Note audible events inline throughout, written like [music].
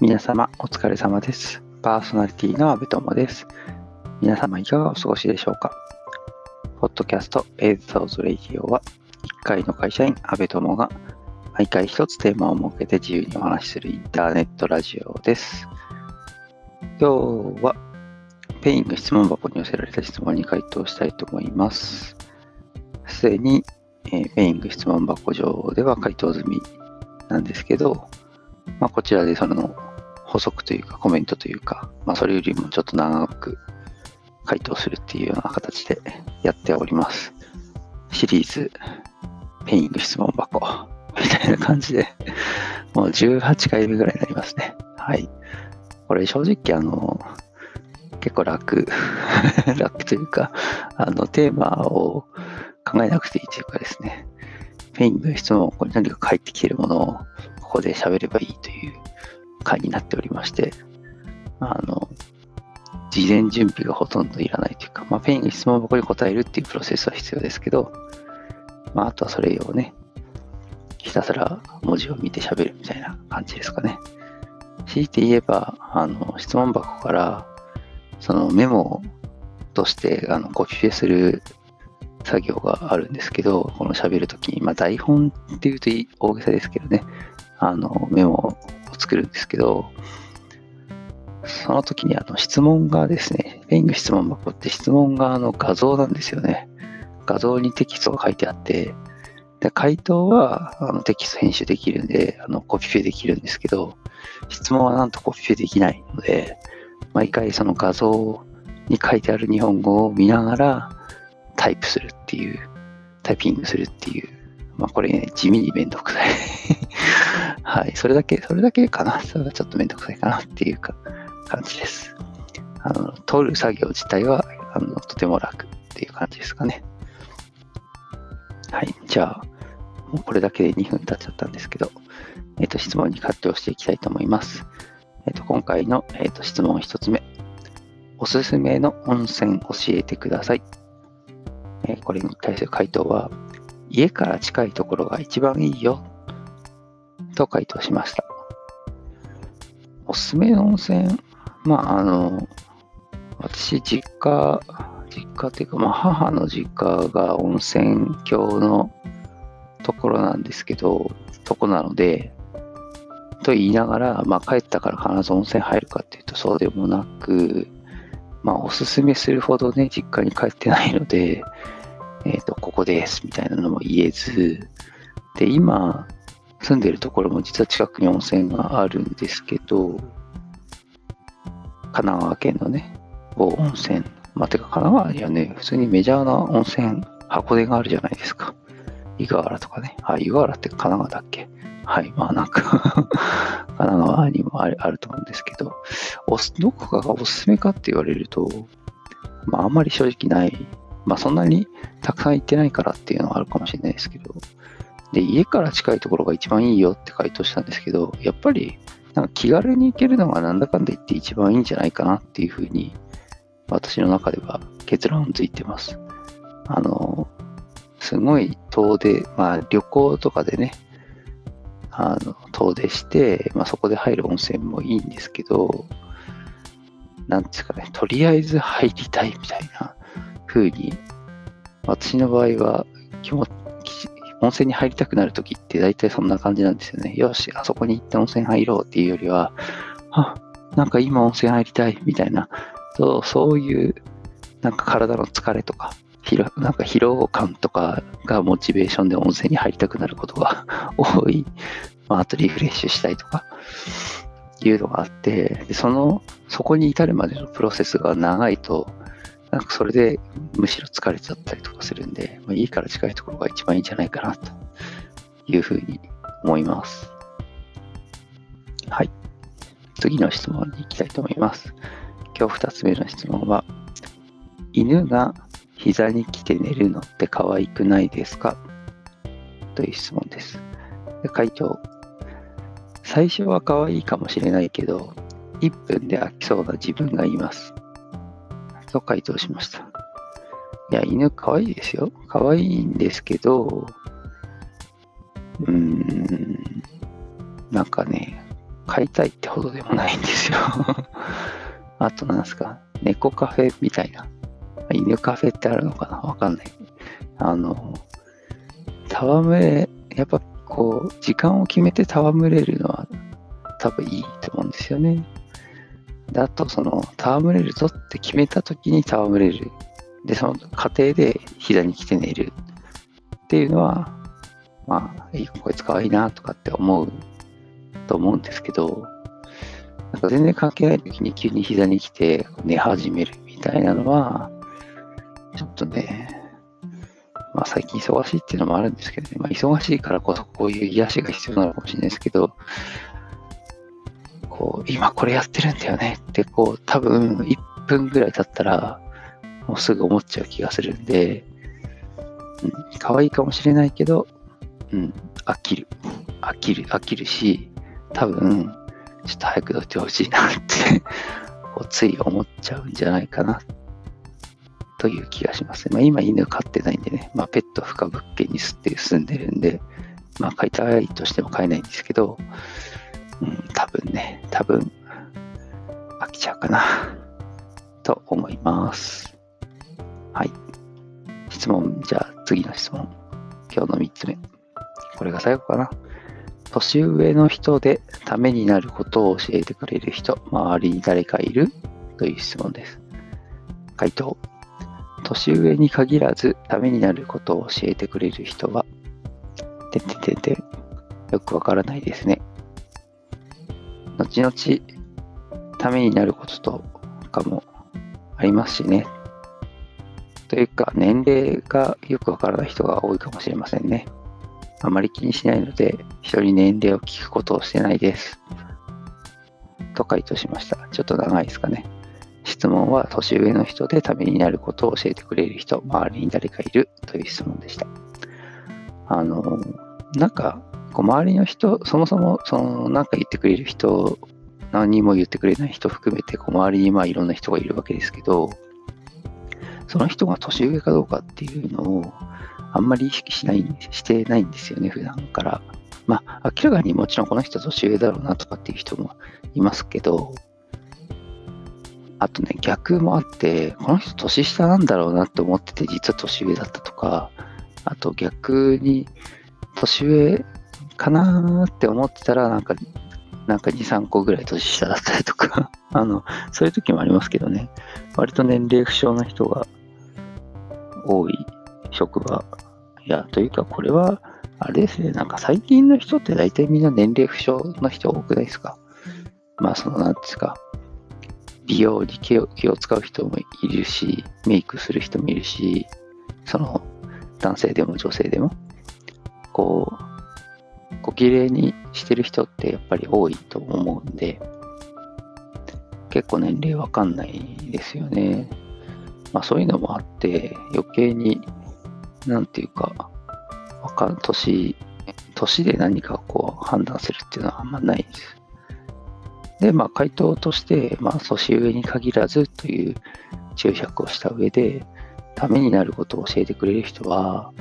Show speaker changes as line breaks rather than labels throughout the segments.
皆様お疲れ様です。パーソナリティの阿部友です。皆様いかがお過ごしでしょうか？ポッドキャストエイズサウズレイディオは1回の会社員阿部友が毎回一つテーマを設けて自由にお話しするインターネットラジオです。今日は Peing 質問箱に寄せられた質問に回答したいと思います。すでに、え Peing 質問箱上では回答済みなんですけど、まあ、こちらでその補足というかコメントというか、まあ、それよりもちょっと長く回答するっていうような形でやっております。シリーズ、ペイング質問箱みたいな感じで、もう18回目ぐらいになりますね。はい。これ正直あの、結構楽、[laughs] 楽というか、あの、テーマを考えなくていいというかですね、 Peing 質問、これ何か返ってきてるものをここで喋ればいいという回になっておりまして、あの、事前準備がほとんどいらないというか、まあ、 Peing 質問箱に答えるっていうプロセスは必要ですけど、まあ、あとはそれをね、ひたすら文字を見て喋るみたいな感じですかね。強いて言えば、あの、質問箱から、そのメモとして、あの、コピペする作業があるんですけど、この喋るときに、まあ、台本っていうと大げさですけどね、あの、メモ作るんですけど、その時にあの質問がですね、ペイング質問箱って質問があの画像なんですよね。画像にテキストが書いてあって、で回答はあのテキスト編集できるんで、あのコピペできるんですけど、質問はなんとコピペできないので、毎回その画像に書いてある日本語を見ながらタイプするっていう、タイピングするっていう、まあこれね、地味にめんどくさい。はい、それだけ、それだけかな。[laughs] それがちょっとめんどくさいかなっていうか感じです。あの、取る作業自体は、あの、とても楽っていう感じですかね。はい、じゃあ、もうこれだけで2分経っちゃったんですけど、えっ、と、質問に回答していきたいと思います。えっ、と、今回の、えっと質問1つ目。おすすめの温泉教えてください。えこれに対する回答は、家から近いところが一番いいよと回答しました。おすすめの温泉、まあ、あの、私、実家、実家っていうか、まあ、母の実家が温泉郷のところなんですけど、とこなので、と言いながら、まあ、帰ったから必ず温泉入るかっていうとそうでもなく、まあ、おすすめするほどね、実家に帰ってないので、えっ、と、ここですみたいなのも言えず、で、今、住んでるところも実は近くに温泉があるんですけど、神奈川県のね、某温泉。まあ、てか神奈川にはね、普通にメジャーな温泉、箱根があるじゃないですか。湯河原とかね。あ、湯河原って神奈川だっけ？はい。まあなんか [laughs] 神奈川にもあるあると思うんですけど、おすどこかがおすすめかって言われると、まああんまり正直ない。まあそんなにたくさん行ってないからっていうのはあるかもしれないですけど、で、家から近いところが一番いいよって回答したんですけど、やっぱりなんか気軽に行けるのがなんだかんだ言って一番いいんじゃないかなっていうふうに、私の中では結論づいてます。あの、すごい遠出、まあ旅行とかでね、あの、遠出して、まあそこで入る温泉もいいんですけど、なんですかね、とりあえず入りたいみたいな風に、私の場合は気持ち、温泉に入りたくなるときって大体そんな感じなんですよね。よし、あそこに行って温泉入ろうっていうよりは、あ、なんか今温泉入りたいみたいな、そうそういう、なんか体の疲れとか、疲労なんか疲労感とかがモチベーションで温泉に入りたくなることが [laughs] 多い。まあ、あとリフレッシュしたいとか、いうのがあって、その、そこに至るまでのプロセスが長いと、なんかそれでむしろ疲れちゃったりとかするんで、まあ、いいから近いところが一番いいんじゃないかなというふうに思います。はい。次の質問に行きたいと思います。今日二つ目の質問は、犬が膝に来て寝るのって可愛くないですか？という質問です。で回答。最初は可愛いかもしれないけど、1分で飽きそうな自分がいます。と回答しました。いや、犬可愛いですよ。可愛いんですけど、うーん、なんかね、買いたいってほどでもないんですよ [laughs] あとなんですか、猫カフェみたいな。犬カフェってあるのかな？わかんない。あの、戯れ、やっぱこう、時間を決めて戯れるのは多分いいと思うんですよね。で、あと、その、戯れるぞっって決めた時に戯れる。で、その過程で膝に来て寝るっていうのは、まあ、いい、こいつ可愛いなとかって思うと思うんですけど、なんか全然関係ない時に急に膝に来て寝始めるみたいなのは、ちょっとね、まあ最近忙しいっていうのもあるんですけどね、まあ忙しいからこそこういう癒しが必要なのかもしれないですけど、こう、今これやってるんだよねって、こう、多分1分ぐらい経ったら、もうすぐ思っちゃう気がするんで、うん、可愛いかもしれないけど、うん、飽きる。飽きる、飽きるし、多分、ちょっと早く乗ってほしいなってつい思っちゃうんじゃないかなという気がしますね。まあ、今犬飼ってないんでね、まあ、ペット不可物件に住んでるんで、まあ、飼いたいとしても飼えないんですけど、うん、多分ね、多分飽きちゃうかなと思います。はい。質問、じゃあ次の質問。今日の3つ目。これが最後かな。年上の人でためになることを教えてくれる人、周りに誰かいる？という質問です。回答。年上に限らずためになることを教えてくれる人は、てててて、よくわからないですね。後々、ためになることとかもありますしね。というか、年齢がよくわからない人が多いかもしれませんね。あまり気にしないので、人に年齢を聞くことをしてないです。と回答しました。ちょっと長いですかね。質問は年上の人でためになることを教えてくれる人、周りに誰かいる？という質問でした。あの、なんか、こう周りの人、そもそも、その、なんか言ってくれる人、何も言ってくれない人含めて、こう周りにまあいろんな人がいるわけですけど、その人が年上かどうかっていうのを、あんまり意識しない、してないんですよね、普段から。まあ、明らかにもちろんこの人年上だろうなとかっていう人もいますけど、あとね、逆もあって、この人年下なんだろうなって思ってて、実は年上だったとか、あと逆に、年上かなって思ってたら、なんか、なんか2、3個ぐらい年下だったりとか。[laughs] あの、そういう時もありますけどね、割と年齢不詳な人が多い職場。いや、というか、これは、あれですね、なんか最近の人って大体みんな年齢不詳の人多くないですか？まあ、その、なんですか、美容に気を気を使う人もいるし、メイクする人もいるし、その男性でも女性でも、こう、こう綺麗にしてる人ってやっぱり多いと思うんで、結構年齢わかんないですよね。まあそういうのもあって、余計に、なんていうか、わかん、年、年で何かこう判断するっていうのはあんまないです。で、まあ、回答として、まあ、年上に限らずという注釈をした上で、ためになることを教えてくれる人は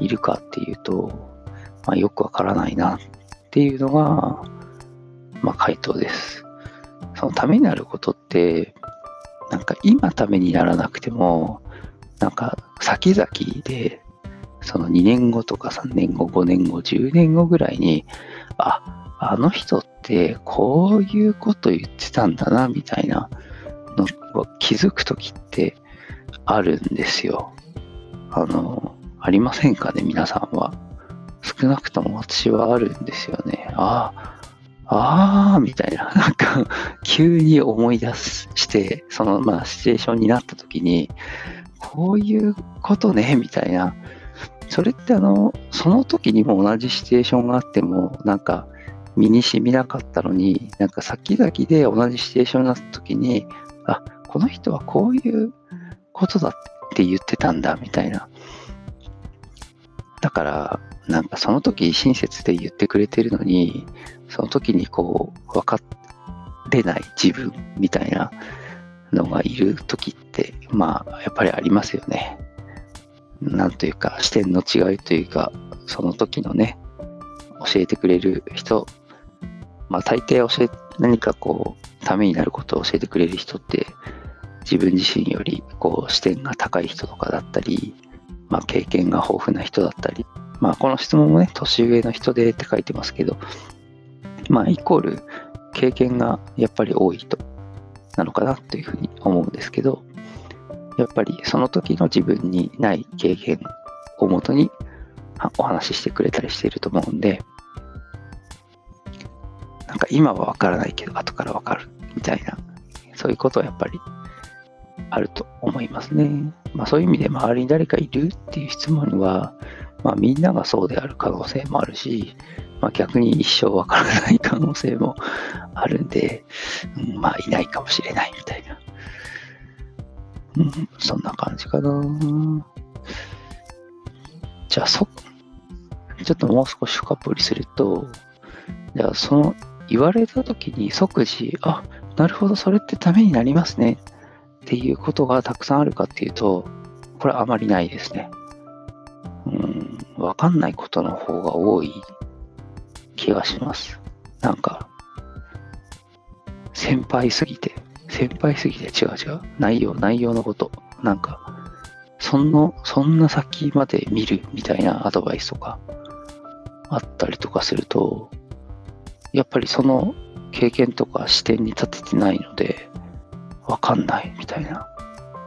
いるかっていうと、まあ、よくわからないなっていうのが、まあ、回答です。そのためになることって、なんか今ためにならなくても、なんか先々で、その2年後とか3年後、5年後、10年後ぐらいに、あ、あの人ってこういうこと言ってたんだなみたいなのを気づく時ってあるんですよ。あの、ありませんかね皆さんは。少なくとも私はあるんですよね。ああ、ああ、みたいな。[laughs] なんか、急に思い出して、その、まあ、シチュエーションになった時に、こういうことね、みたいな。それってあの、その時にも同じシチュエーションがあっても、なんか、身に染みなかったのに、なんか先々で同じシチュエーションになった時に、あ、この人はこういうことだって言ってたんだ、みたいな。だから、なんかその時親切で言ってくれてるのに、その時にこう、分かれない自分みたいなのがいる時って、まあ、やっぱりありますよね。なんというか、視点の違いというか、その時のね、教えてくれる人まあ大抵教え、何かこう、ためになることを教えてくれる人って、自分自身よりこう視点が高い人とかだったり、まあ経験が豊富な人だったり、まあこの質問もね、年上の人でって書いてますけど、まあイコール経験がやっぱり多い人なのかなというふうに思うんですけど、やっぱりその時の自分にない経験をもとにお話ししてくれたりしていると思うんで、なんか今はわからないけど後からわかるみたいな、そういうことはやっぱりあると思いますね。まあそういう意味で周りに誰かいるっていう質問は、まあみんながそうである可能性もあるし、まあ逆に一生わからない可能性もあるんで、うん、まあいないかもしれないみたいな。うん、そんな感じかな。じゃあそ、ちょっともう少し深掘りすると、じゃあその言われた時に即時、あ、なるほど、それってためになりますねっていうことがたくさんあるかっていうと、これあまりないですね。うん、わかんないことの方が多い気がします。なんか、先輩すぎて、先輩すぎて違う違う。内容、内容のこと。なんか、そんな、そんな先まで見るみたいなアドバイスとかあったりとかすると、やっぱりその経験とか視点に立ててないので、わかんないみたいな。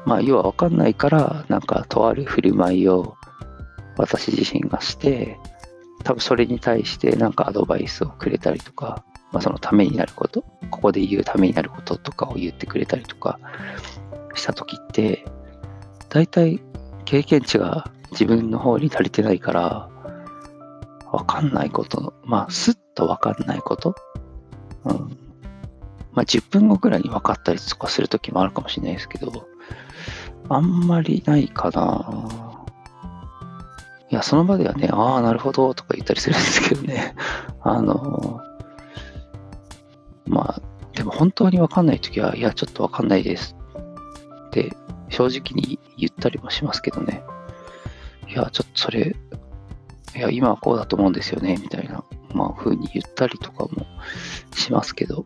まあ、要はわかんないから、なんか、とある振る舞いを私自身がして、多分それに対してなんかアドバイスをくれたりとか、まあ、そのためになること、ここで言うためになることとかを言ってくれたりとかした時って、大体経験値が自分の方に足りてないから、わかんないこと、まあ、すっとわかんないこと、うん。まあ、10分後くらいに分かったりとかするときもあるかもしれないですけど、あんまりないかな。いや、その場ではね、ああ、なるほど、とか言ったりするんですけどね。あの、まあ、でも本当にわかんないときは、いや、ちょっとわかんないですって正直に言ったりもしますけどね。いや、ちょっとそれ、いや、今はこうだと思うんですよね、みたいな、まあ、風に言ったりとかもしますけど、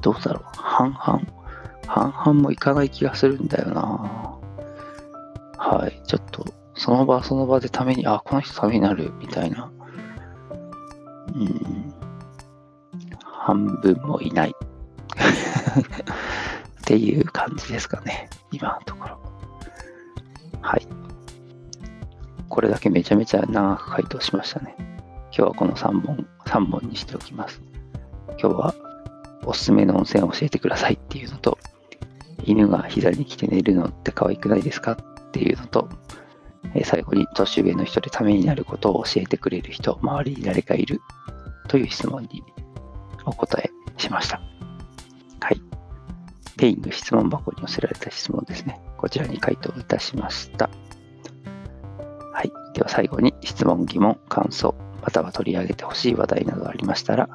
どうだろう、半々、半々もいかない気がするんだよな。はい、ちょっと、その場その場でために、あ、この人ためになる、みたいな。うん。半分もいない。[laughs] っていう感じですかね。今のところ。はい。これだけめちゃめちゃ長く回答しましたね。今日はこの3本、3本にしておきます。今日はおすすめの温泉を教えてくださいっていうのと、犬が膝に来て寝るのって可愛くないですか？っていうのと、え最後に年上の人でためになることを教えてくれる人、周りに誰かいるという質問にお答えしました。はい。ペイング質問箱に寄せられた質問ですね。こちらに回答いたしました。はい。では最後に質問、疑問、感想、または取り上げてほしい話題などありましたら、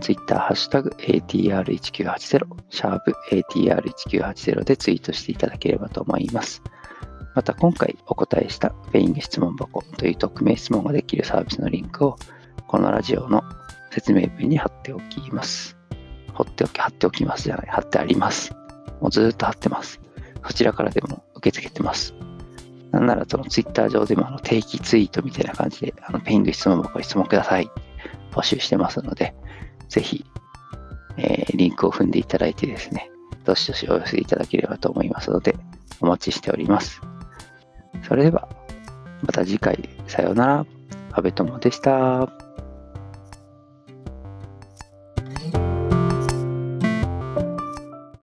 Twitter、ハッシュタグ ATR1980、シャープ ATR1980 でツイートしていただければと思います。また今回お答えしたペイング質問箱という匿名質問ができるサービスのリンクをこのラジオの説明文に貼っておきます。貼っておき、貼っておきますじゃない、貼ってあります。もうずっと貼ってます。そちらからでも受け付けてます。なんならそのツイッター上でもあの定期ツイートみたいな感じで、あのペイング質問箱に質問ください。募集してますので、ぜひ、えー、リンクを踏んでいただいてですね、どしどしお寄せいただければと思いますので、お待ちしております。それでは、また次回、さようなら。安部友でした。